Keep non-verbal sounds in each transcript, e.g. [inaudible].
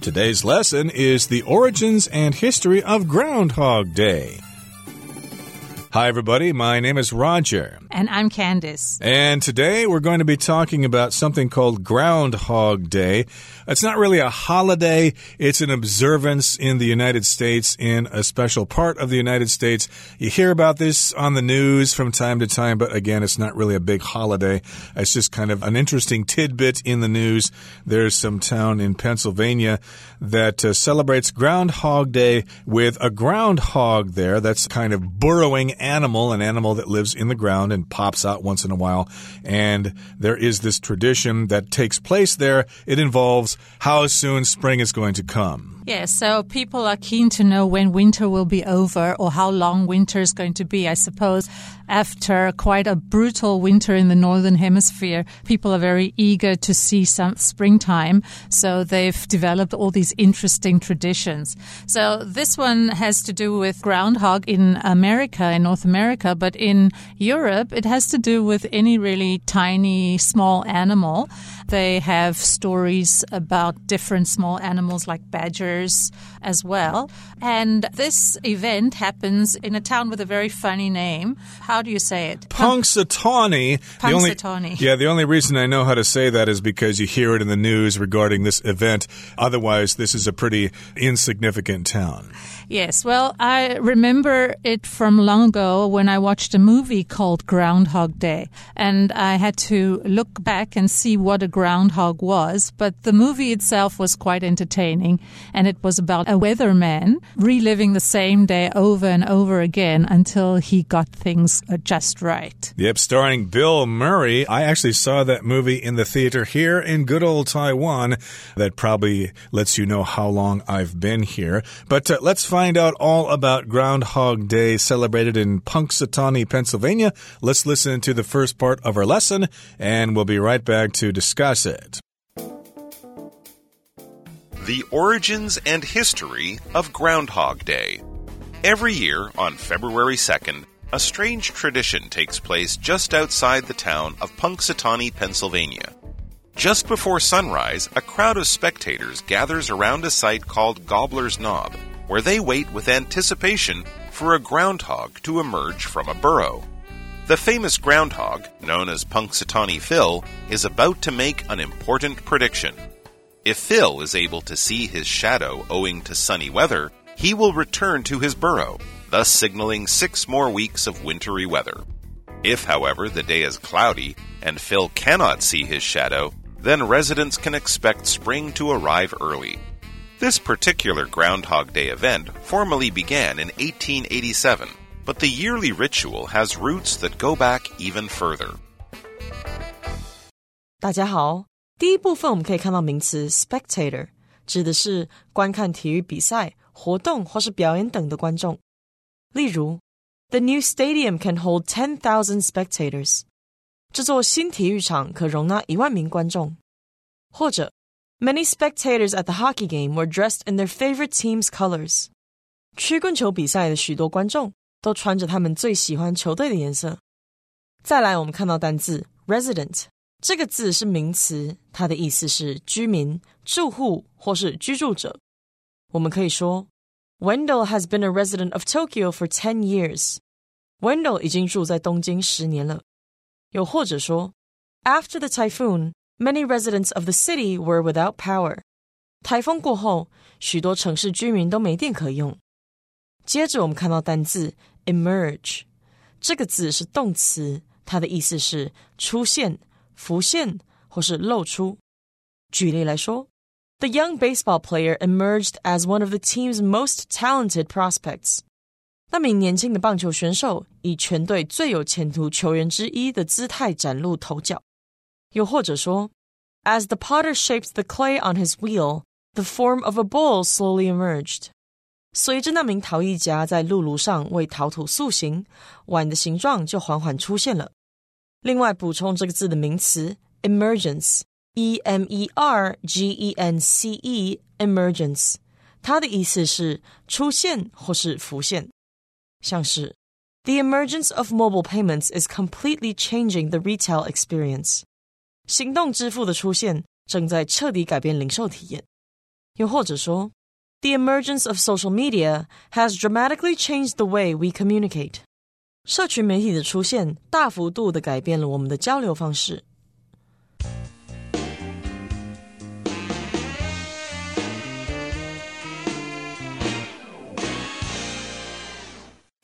Today's lesson is the origins and history of Groundhog Day. Hi, everybody. My name is Roger. And I'm Candice. And today we're going to be talking about something called Groundhog Day. It's not really a holiday, it's an observance in the United States in a special part of the United States. You hear about this on the news from time to time, but again, it's not really a big holiday. It's just kind of an interesting tidbit in the news. There's some town in Pennsylvania that uh, celebrates Groundhog Day with a groundhog there that's kind of burrowing animal, an animal that lives in the ground pops out once in a while. And there is this tradition that takes place there. It involves how soon spring is going to come. Yeah, so people are keen to know when winter will be over or how long winter is going to be. I suppose after quite a brutal winter in the northern hemisphere, people are very eager to see some springtime. So they've developed all these interesting traditions. So this one has to do with groundhog in America, in North America, but in Europe, it has to do with any really tiny, small animal. They have stories about different small animals like badgers as well. And this event happens in a town with a very funny name. How do you say it? Punxsutawney. Punxsutawney. yeah, the only reason I know how to say that is because you hear it in the news regarding this event. Otherwise, this is a pretty insignificant town. Yes, well, I remember it from long ago when I watched a movie called Groundhog Day, and I had to look back and see what a groundhog was. But the movie itself was quite entertaining, and it was about a weatherman reliving the same day over and over again until he got things uh, just right. Yep, starring Bill Murray. I actually saw that movie in the theater here in good old Taiwan. That probably lets you know how long I've been here. But uh, let's find out all about Groundhog Day celebrated in Punxsutawney, Pennsylvania. Let's listen to the first part of our lesson, and we'll be right back to discuss The origins and history of Groundhog Day. Every year on February 2nd, a strange tradition takes place just outside the town of Punxsutawney, Pennsylvania. Just before sunrise, a crowd of spectators gathers around a site called Gobbler's Knob, where they wait with anticipation for a groundhog to emerge from a burrow. The famous groundhog, known as Punxsutawney Phil, is about to make an important prediction. If Phil is able to see his shadow owing to sunny weather, he will return to his burrow, thus signaling six more weeks of wintry weather. If, however, the day is cloudy and Phil cannot see his shadow, then residents can expect spring to arrive early. This particular Groundhog Day event formally began in 1887, but the yearly ritual has roots that go back even further. 大家好，第一部分我们可以看到名词 spectator，指的是观看体育比赛、活动或是表演等的观众。例如，The new stadium can hold ten thousand spectators。这座新体育场可容纳一万名观众。或者，Many spectators at the hockey game were dressed in their favorite team's colors。曲棍球比赛的许多观众 都穿着他们最喜欢球队的颜色。再来，我们看到单字 resident。这个字是名词，它的意思是居民、住户或是居住者。我们可以说，Wendell has been a resident of Tokyo for ten years。Wendell 已经住在东京十年了。又或者说，After the typhoon, many residents of the city were without power。台风过后，许多城市居民都没电可用。接着，我们看到单字 emerge，这个字是动词，它的意思是出现。浮现或是露出。举例来说，The young baseball player emerged as one of the team's most talented prospects。那名年轻的棒球选手以全队最有前途球员之一的姿态崭露头角。又或者说，As the potter shaped the clay on his wheel, the form of a bowl slowly emerged。 随着那名陶艺家在露炉上为陶土塑形，碗的形状就缓缓出现了。另外补充这个字的名词 emergence，e m e r g e n c e，emergence，它的意思是出现或是浮现，像是 The emergence of mobile payments is completely changing the retail experience。行动支付的出现正在彻底改变零售体验。又或者说 ，The emergence of social media has dramatically changed the way we communicate。社群媒体的出现大幅度的改变了我们的交流方式。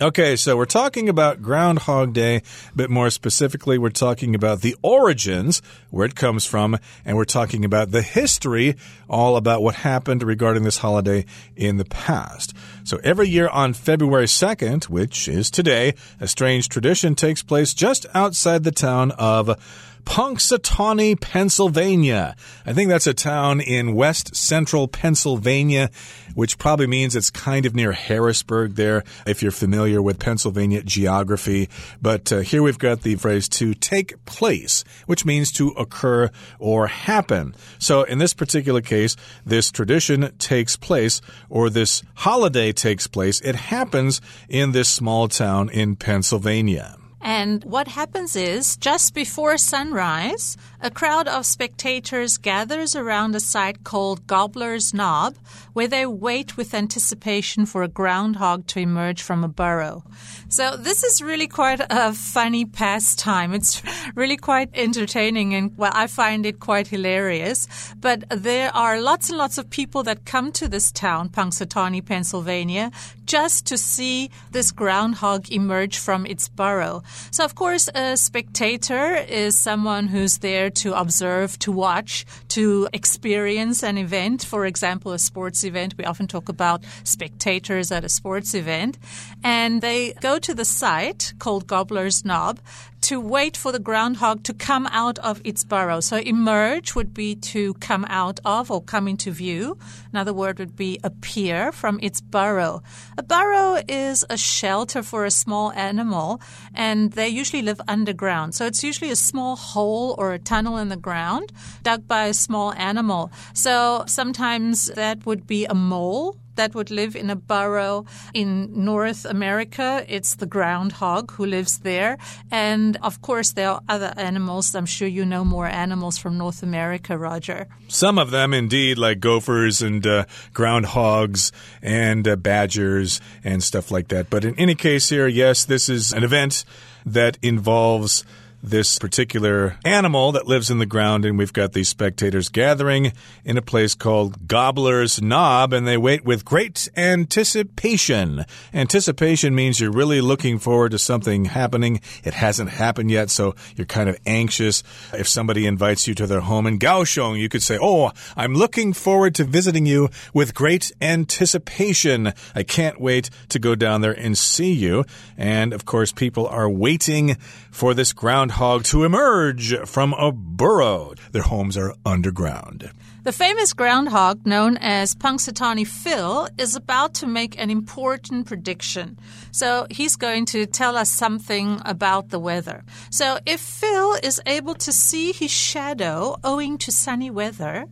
Okay, so we're talking about Groundhog Day, but more specifically, we're talking about the origins, where it comes from, and we're talking about the history, all about what happened regarding this holiday in the past. So every year on February 2nd, which is today, a strange tradition takes place just outside the town of Punxsutawney, Pennsylvania. I think that's a town in west central Pennsylvania, which probably means it's kind of near Harrisburg there, if you're familiar with Pennsylvania geography. But uh, here we've got the phrase to take place, which means to occur or happen. So in this particular case, this tradition takes place or this holiday takes place. It happens in this small town in Pennsylvania. And what happens is, just before sunrise, a crowd of spectators gathers around a site called Gobbler's Knob, where they wait with anticipation for a groundhog to emerge from a burrow. So this is really quite a funny pastime. It's [laughs] really quite entertaining and well, I find it quite hilarious. But there are lots and lots of people that come to this town, Punxsutawney, Pennsylvania, just to see this groundhog emerge from its burrow. So, of course, a spectator is someone who's there to observe, to watch, to experience an event. For example, a sports event. We often talk about spectators at a sports event. And they go to the site called Gobbler's Knob to wait for the groundhog to come out of its burrow. So emerge would be to come out of or come into view. Another word would be appear from its burrow. A burrow is a shelter for a small animal and they usually live underground. So it's usually a small hole or a tunnel in the ground dug by a small animal. So sometimes that would be a mole that would live in a burrow in North America. It's the groundhog who lives there. And of course, there are other animals. I'm sure you know more animals from North America, Roger. Some of them, indeed, like gophers and uh, groundhogs and uh, badgers and stuff like that. But in any case, here, yes, this is an event that involves this particular animal that lives in the ground, and we've got these spectators gathering in a place called Gobbler's Knob, and they wait with great anticipation. Anticipation means you're really looking forward to something happening. It hasn't happened yet, so you're kind of anxious. If somebody invites you to their home in Kaohsiung, you could say, Oh, I'm looking forward to visiting you with great anticipation. I can't wait to go down there and see you. And of course, people are waiting for this groundhog to emerge from a burrow. Their homes are underground. The famous groundhog known as Punxsutawney Phil is about to make an important prediction. So he's going to tell us something about the weather. So if Phil is able to see his shadow owing to sunny weather,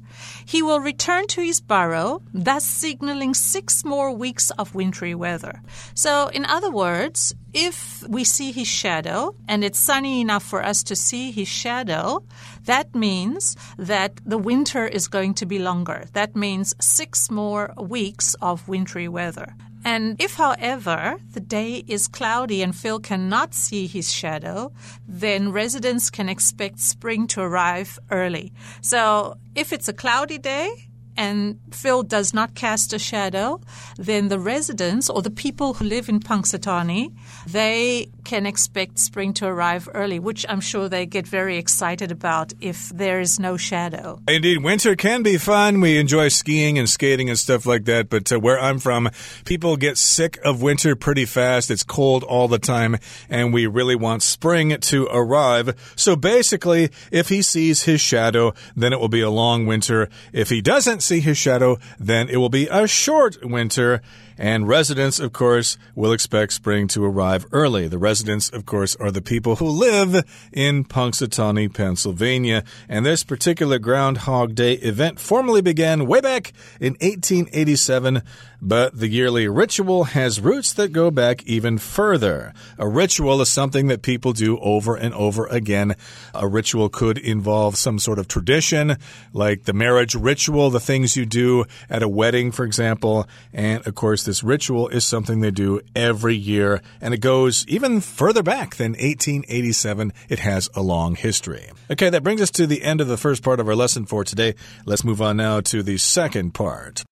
he will return to his burrow, thus signaling six more weeks of wintry weather. So in other words, if we see his shadow and it's sunny enough for us to see his shadow, that means that the winter is going to be longer. That means six more weeks of wintry weather. And if, however, the day is cloudy and Phil cannot see his shadow, then residents can expect spring to arrive early. So if it's a cloudy day, and Phil does not cast a shadow, then the residents or the people who live in Punxsutawney, they can expect spring to arrive early, which I'm sure they get very excited about if there is no shadow. Indeed, winter can be fun. We enjoy skiing and skating and stuff like that. But uh, where I'm from, people get sick of winter pretty fast. It's cold all the time, and we really want spring to arrive. So basically, if he sees his shadow, then it will be a long winter. If he doesn't see his shadow, then it will be a short winter. And residents, of course, will expect spring to arrive early. The residents, of course, are the people who live in Punxsutawney, Pennsylvania. And this particular Groundhog Day event formally began way back in 1887 but the yearly ritual has roots that go back even further. A ritual is something that people do over and over again. A ritual could involve some sort of tradition, like the marriage ritual, the things you do at a wedding, for example. And of course, this ritual is something they do every year, and it goes even further back than 1887. It has a long history. Okay, that brings us to the end of the first part of our lesson for today. Let's move on now to the second part.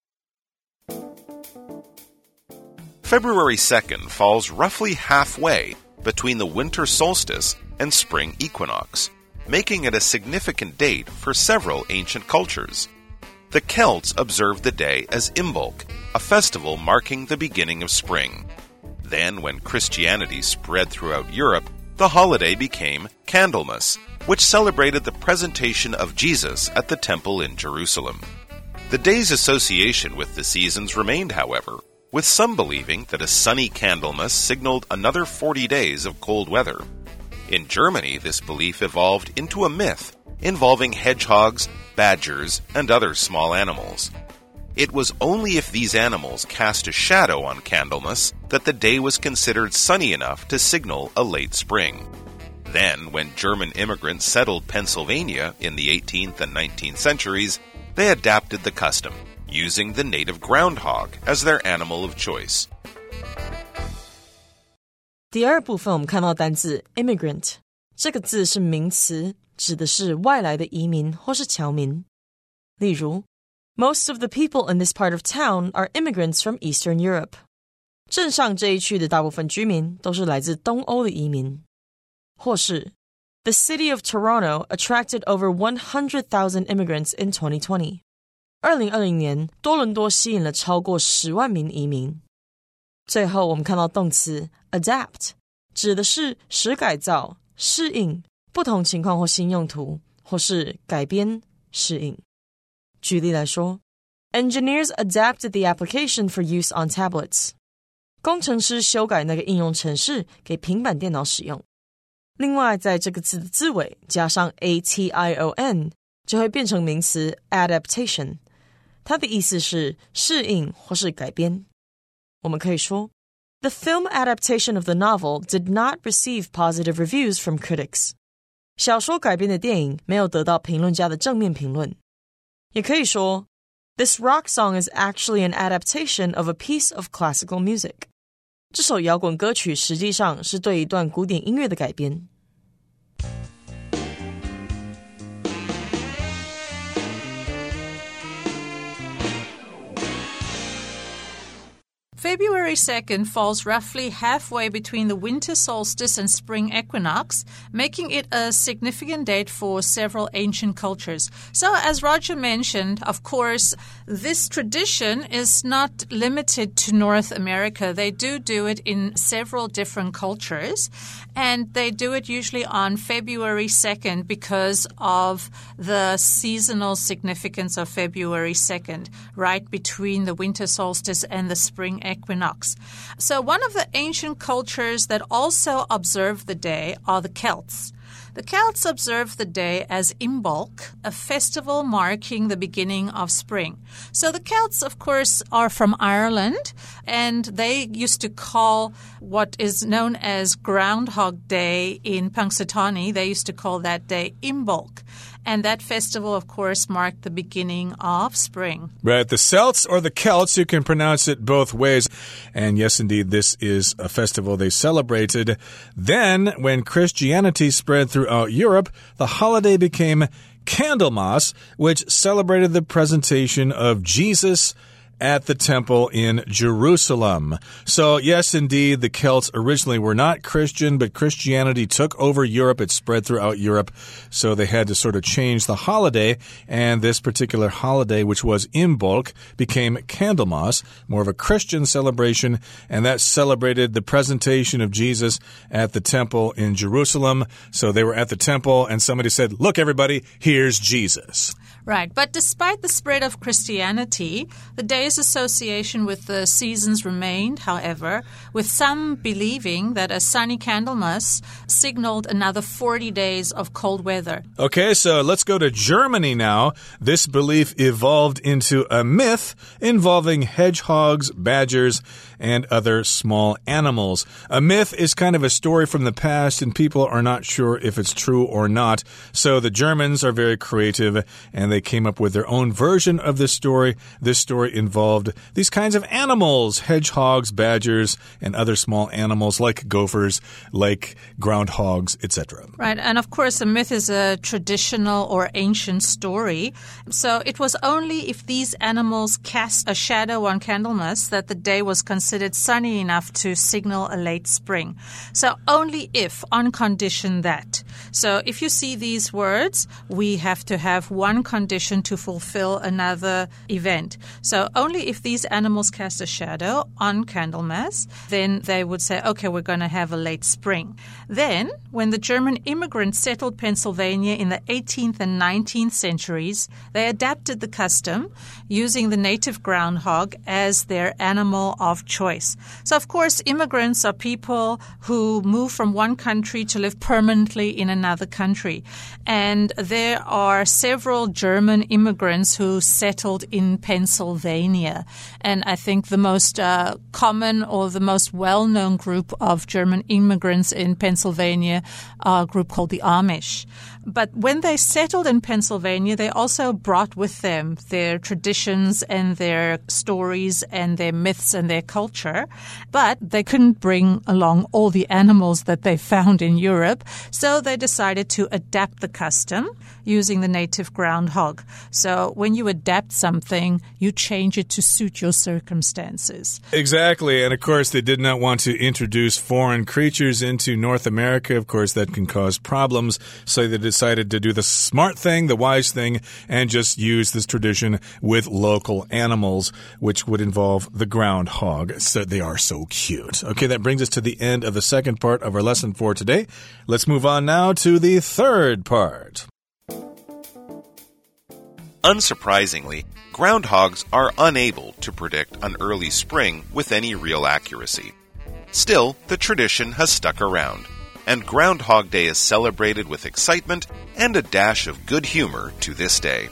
February 2nd falls roughly halfway between the winter solstice and spring equinox, making it a significant date for several ancient cultures. The Celts observed the day as Imbolc, a festival marking the beginning of spring. Then, when Christianity spread throughout Europe, the holiday became Candlemas, which celebrated the presentation of Jesus at the temple in Jerusalem. The day's association with the seasons remained, however, with some believing that a sunny Candlemas signaled another 40 days of cold weather. In Germany, this belief evolved into a myth involving hedgehogs, badgers, and other small animals. It was only if these animals cast a shadow on Candlemas that the day was considered sunny enough to signal a late spring. Then, when German immigrants settled Pennsylvania in the 18th and 19th centuries, they adapted the custom using the native groundhog as their animal of choice. 第二部分我们看到单字 immigrant 这个字是名词，指的是外来的移民或是侨民。例如，Most of the people in this part of town are immigrants from Eastern Europe。镇上这一区的大部分居民都是来自东欧的移民。或是，The city of Toronto attracted over 100,000 immigrants in 2020。 二零二零年，多伦多吸引了超过十万名移民。最后，我们看到动词 adapt，指的是使改造、适应不同情况或新用途，或是改编、适应。举例来说，Engineers adapted the application for use on tablets。工程师修改那个应用程式给平板电脑使用。另外，在这个字的字尾加上 a t i o n，就会变成名词 adaptation。它的意思是适应或是改编。我们可以说，The film adaptation of the novel did not receive positive reviews from critics。小说改编的电影没有得到评论家的正面评论。也可以说，This rock song is actually an adaptation of a piece of classical music。这首摇滚歌曲实际上是对一段古典音乐的改编。 February 2nd falls roughly halfway between the winter solstice and spring equinox, making it a significant date for several ancient cultures. So, as Roger mentioned, of course, this tradition is not limited to North America. They do do it in several different cultures, and they do it usually on February 2nd because of the seasonal significance of February 2nd, right between the winter solstice and the spring equinox equinox. So, one of the ancient cultures that also observe the day are the Celts. The Celts observe the day as Imbolc, a festival marking the beginning of spring. So the Celts, of course, are from Ireland, and they used to call what is known as Groundhog Day in Punxsutawney, they used to call that day Imbolc. And that festival, of course, marked the beginning of spring. Right. The Celts or the Celts, you can pronounce it both ways. And yes, indeed, this is a festival they celebrated. Then, when Christianity spread throughout Europe, the holiday became Candlemas, which celebrated the presentation of Jesus at the temple in Jerusalem. So, yes, indeed, the Celts originally were not Christian, but Christianity took over Europe. It spread throughout Europe. So they had to sort of change the holiday. And this particular holiday, which was Imbolc, became Candlemas, more of a Christian celebration. And that celebrated the presentation of Jesus at the temple in Jerusalem. So they were at the temple and somebody said, Look, everybody, here's Jesus. Right, but despite the spread of Christianity, the day's association with the seasons remained, however, with some believing that a sunny Candlemas signaled another 40 days of cold weather. Okay, so let's go to Germany now. This belief evolved into a myth involving hedgehogs, badgers, and other small animals. A myth is kind of a story from the past, and people are not sure if it's true or not. So the Germans are very creative and they came up with their own version of this story. This story involved these kinds of animals hedgehogs, badgers, and other small animals like gophers, like groundhogs, etc. Right, and of course, a myth is a traditional or ancient story. So it was only if these animals cast a shadow on Candlemas that the day was considered sunny enough to signal a late spring. So only if, on condition that. So if you see these words, we have to have one condition to fulfill another event. So only if these animals cast a shadow on Candlemas, then they would say, okay, we're going to have a late spring. Then, when the German immigrants settled Pennsylvania in the 18th and 19th centuries, they adapted the custom using the native groundhog as their animal of choice choice. So, of course, immigrants are people who move from one country to live permanently in another country. And there are several German immigrants who settled in Pennsylvania. And I think the most uh, common or the most well known group of German immigrants in Pennsylvania are a group called the Amish. But when they settled in Pennsylvania, they also brought with them their traditions and their stories and their myths and their culture. But they couldn't bring along all the animals that they found in Europe. So they decided to adapt the custom using the native groundhog. So when you adapt something, you change it to suit your circumstances. Exactly. And of course, they did not want to introduce foreign creatures into North America. Of course, that can cause problems. So they decided to do the smart thing, the wise thing, and just use this tradition with local animals, which would involve the groundhog. So they are so cute. Okay, that brings us to the end of the second part of our lesson for today. Let's move on now to the third part. Unsurprisingly, groundhogs are unable to predict an early spring with any real accuracy. Still, the tradition has stuck around and Groundhog Day is celebrated with excitement and a dash of good humor to this day.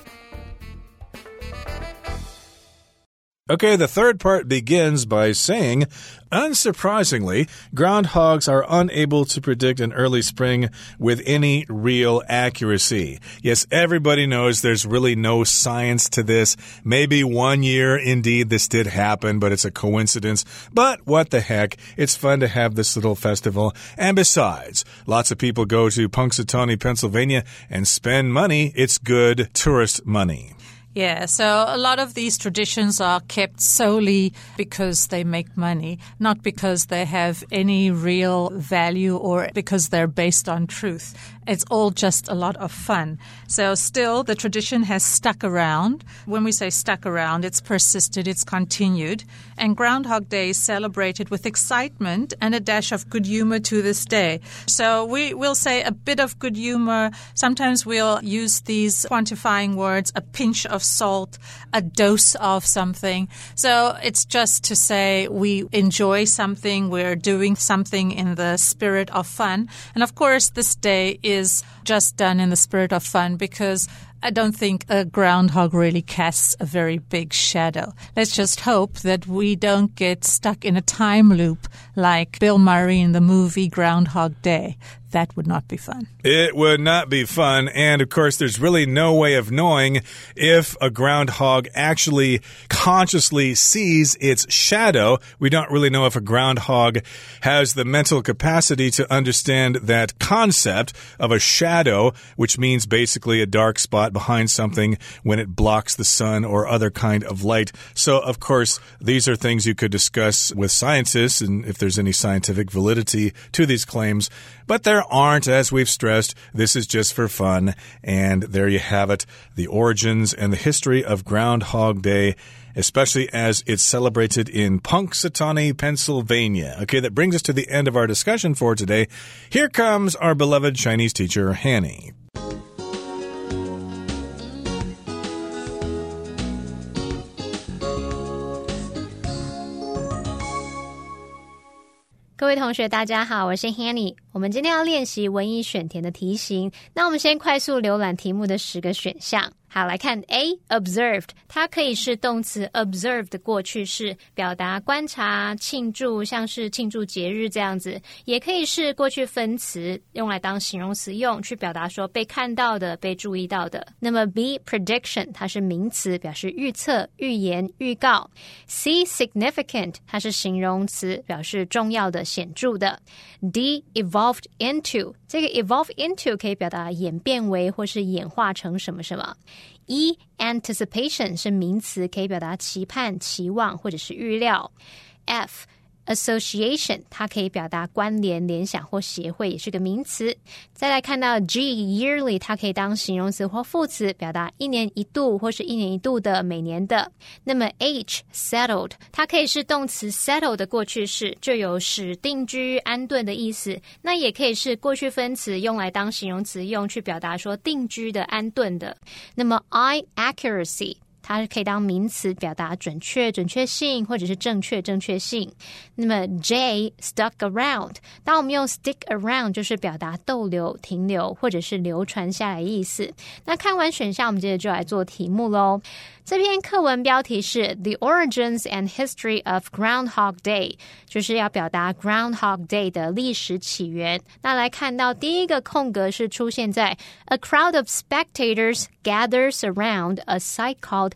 Okay, the third part begins by saying, unsurprisingly, groundhogs are unable to predict an early spring with any real accuracy. Yes, everybody knows there's really no science to this. Maybe one year, indeed, this did happen, but it's a coincidence. But what the heck? It's fun to have this little festival. And besides, lots of people go to Punxsutawney, Pennsylvania and spend money. It's good tourist money. Yeah, so a lot of these traditions are kept solely because they make money, not because they have any real value or because they're based on truth. It's all just a lot of fun. So, still, the tradition has stuck around. When we say stuck around, it's persisted, it's continued. And Groundhog Day is celebrated with excitement and a dash of good humor to this day. So, we will say a bit of good humor. Sometimes we'll use these quantifying words a pinch of salt, a dose of something. So, it's just to say we enjoy something, we're doing something in the spirit of fun. And of course, this day is is just done in the spirit of fun because I don't think a groundhog really casts a very big shadow. Let's just hope that we don't get stuck in a time loop like Bill Murray in the movie Groundhog Day. That would not be fun. It would not be fun. And of course, there's really no way of knowing if a groundhog actually consciously sees its shadow. We don't really know if a groundhog has the mental capacity to understand that concept of a shadow, which means basically a dark spot behind something when it blocks the sun or other kind of light. So, of course, these are things you could discuss with scientists and if there's any scientific validity to these claims. But there aren't, as we've stressed. This is just for fun. And there you have it the origins and the history of Groundhog Day especially as it's celebrated in Punxsutawney, Pennsylvania. Okay, that brings us to the end of our discussion for today. Here comes our beloved Chinese teacher, Hanny. 各位同学，大家好，我是 Hanny。我们今天要练习文艺选填的题型。那我们先快速浏览题目的十个选项。好，来看 A observed，它可以是动词 observe 的过去式，表达观察、庆祝，像是庆祝节日这样子；也可以是过去分词，用来当形容词用，去表达说被看到的、被注意到的。那么 B prediction，它是名词，表示预测、预言、预告。C significant，它是形容词，表示重要的、显著的。D evolved into，这个 evolved into 可以表达演变为或是演化成什么什么。E anticipation 是名词，可以表达期盼、期望或者是预料。F Association，它可以表达关联、联想或协会，也是个名词。再来看到 G yearly，它可以当形容词或副词，表达一年一度或是一年一度的、每年的。那么 H settled，它可以是动词 settle 的过去式，就有使定居、安顿的意思。那也可以是过去分词，用来当形容词用，去表达说定居的、安顿的。那么 I accuracy。它是可以当名词，表达准确、准确性，或者是正确、正确性。那么 J stuck around，当我们用 stick around，就是表达逗留、停留，或者是流传下来意思。那看完选项，我们接着就来做题目喽。这篇课文标题是 The Origins and History of Groundhog Day，就是要表达 Groundhog Day 的历史起源。那来看到第一个空格是出现在 A crowd of spectators gathers around a site called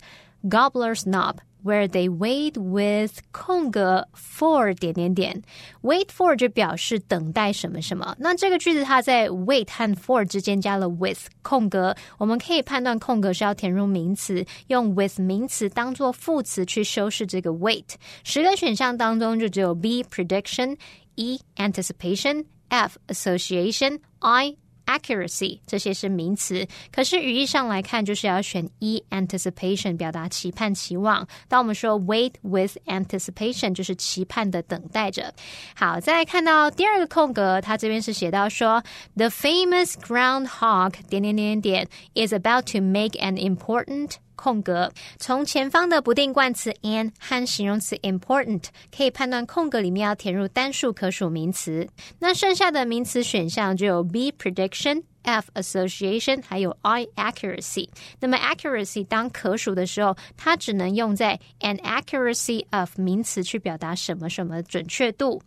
Gobbler's Knob。Where they wait with 空格 for 点点点，wait for 就表示等待什么什么。那这个句子它在 wait 和 for 之间加了 with 空格，我们可以判断空格是要填入名词，用 with 名词当做副词去修饰这个 wait。十个选项当中就只有 B prediction、E anticipation、F association、I accuracy 这些是名词，可是语义上来看，就是要选 e anticipation 表达期盼、期望。当我们说 wait with anticipation，就是期盼的等待着。好，再来看到第二个空格，它这边是写到说，the famous groundhog 点点点点点 is about to make an important 空格，从前方的不定冠词 an 和形容词 important 可以判断空格里面要填入单数可数名词。那剩下的名词选项就有 B prediction。F association 还有 I accuracy。那么 accuracy 当可数的时候，它只能用在 an accuracy of 名词去表达什么什么准确度。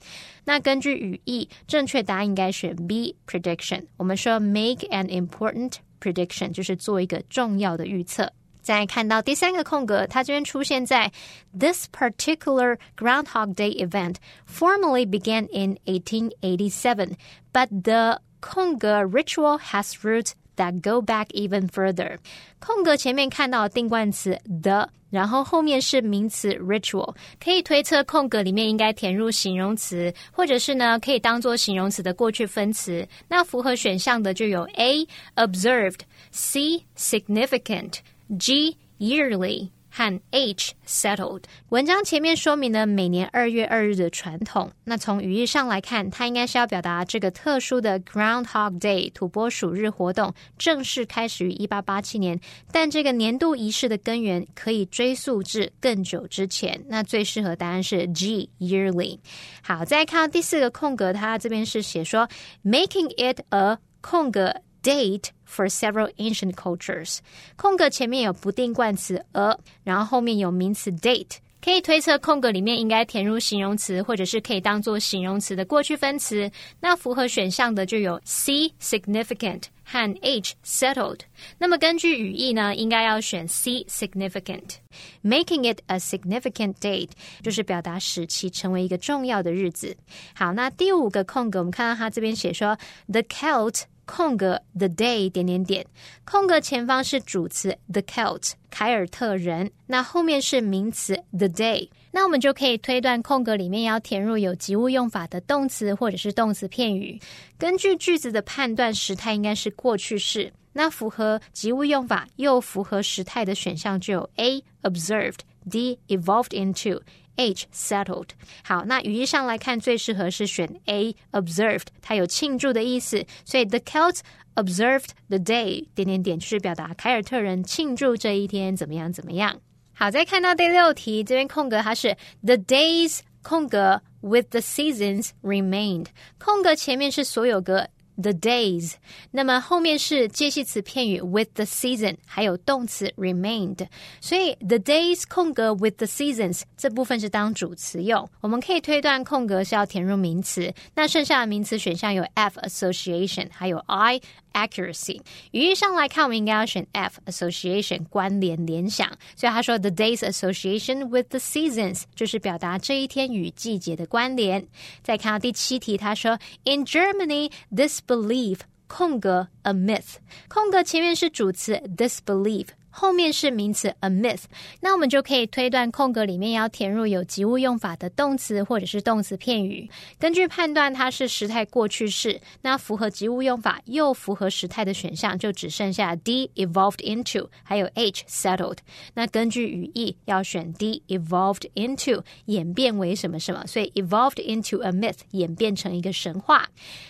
那根据语义，正确答案应该选 B prediction。我们说 make an important prediction 就是做一个重要的预测。再看到第三个空格，它居然出现在 This particular Groundhog Day event formally began in 1887, but the 空格 ritual has roots that go back even further。空格前面看到定冠词 the，然后后面是名词 ritual，可以推测空格里面应该填入形容词，或者是呢可以当做形容词的过去分词。那符合选项的就有 A observed，C significant。G yearly 和 H settled。文章前面说明了每年二月二日的传统。那从语义上来看，它应该是要表达这个特殊的 Groundhog Day 土拨鼠日活动正式开始于一八八七年。但这个年度仪式的根源可以追溯至更久之前。那最适合答案是 G yearly。好，再看到第四个空格，它这边是写说 making it a 空格 date。for several ancient cultures。空格前面有不定冠词 a，然后后面有名词 date。可以推测空格里面应该填入形容词，或者是可以当做形容词的过去分词。那符合选项的就有 C significant 和 H settled。那么根据语义呢，应该要选 C significant。Making it a significant date 就是表达使其成为一个重要的日子。好，那第五个空格，我们看到它这边写说 The Celt 空格 the day 点点点，空格前方是主词 the Celt 凯尔特人，那后面是名词 the day，那我们就可以推断空格里面要填入有及物用法的动词或者是动词片语。根据句子的判断，时态应该是过去式。那符合及物用法又符合时态的选项就有 A observed，D evolved into。H settled。好，那语义上来看，最适合是选 A observed，它有庆祝的意思，所以 the Celts observed the day 点点点，就是表达凯尔特人庆祝这一天怎么样怎么样。好，再看到第六题，这边空格它是 the days 空格 with the seasons remained。空格前面是所有格 the days，那么后面是介系词片语 with the season，还有动词 remained，所以 the days 空格 with the seasons 这部分是当主词用。我们可以推断空格是要填入名词，那剩下的名词选项有 F association，还有 I。accuracy。语义上来看，我们应该要选 F association 关联联想。所以他说 the days association with the seasons 就是表达这一天与季节的关联。再看到第七题，他说 In Germany this belief 空格 a myth 空格前面是主词 this belief。 后面是名词 a myth，那我们就可以推断空格里面要填入有及物用法的动词或者是动词片语。根据判断它是时态过去式，那符合及物用法又符合时态的选项就只剩下 D evolved into，还有 H settled。那根据语义要选 D evolved into，演变为什么什么，所以 evolved into a myth 演变成一个神话。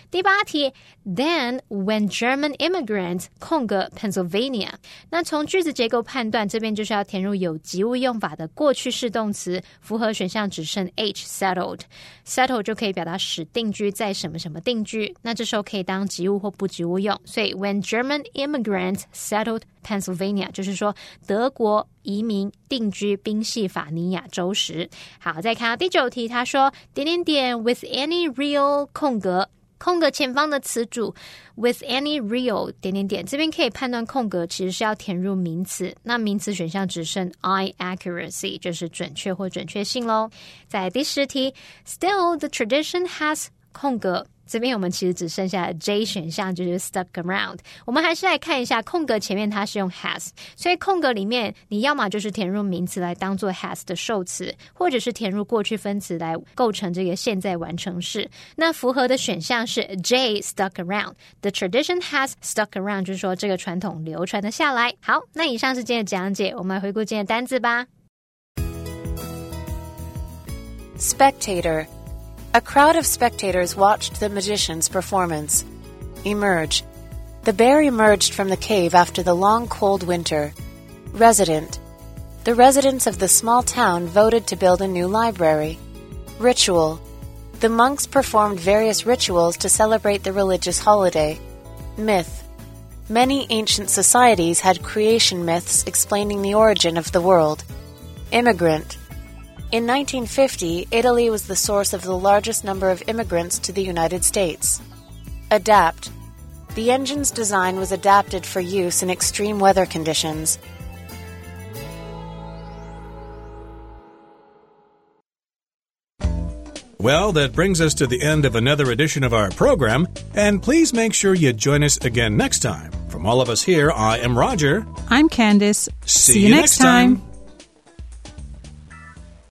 第八题，Then when German immigrants 空格 Pennsylvania，那从句子结构判断，这边就是要填入有及物用法的过去式动词，符合选项只剩 H settled，settle 就可以表达使定居在什么什么定居，那这时候可以当及物或不及物用，所以 when German immigrants settled Pennsylvania，就是说德国移民定居宾夕法尼亚州时。好，再看到第九题，他说点点点 with any real 空格。空格前方的词组 with any real 点点点，这边可以判断空格其实是要填入名词，那名词选项只剩 I accuracy，就是准确或准确性喽。在第十题，Still the tradition has 空格。这边我们其实只剩下 J 选项，就是 stuck around。我们还是来看一下空格前面它是用 has，所以空格里面你要么就是填入名词来当做 has 的受词，或者是填入过去分词来构成这个现在完成式。那符合的选项是 J stuck around。The tradition has stuck around，就是说这个传统流传的下来。好，那以上是今天的讲解，我们来回顾今天的单字吧。Spectator a crowd of spectators watched the magician's performance. Emerge. The bear emerged from the cave after the long cold winter. Resident. The residents of the small town voted to build a new library. Ritual. The monks performed various rituals to celebrate the religious holiday. Myth. Many ancient societies had creation myths explaining the origin of the world. Immigrant. In 1950, Italy was the source of the largest number of immigrants to the United States. Adapt. The engine's design was adapted for use in extreme weather conditions. Well, that brings us to the end of another edition of our program, and please make sure you join us again next time. From all of us here, I am Roger. I'm Candice. See, See you next time. time.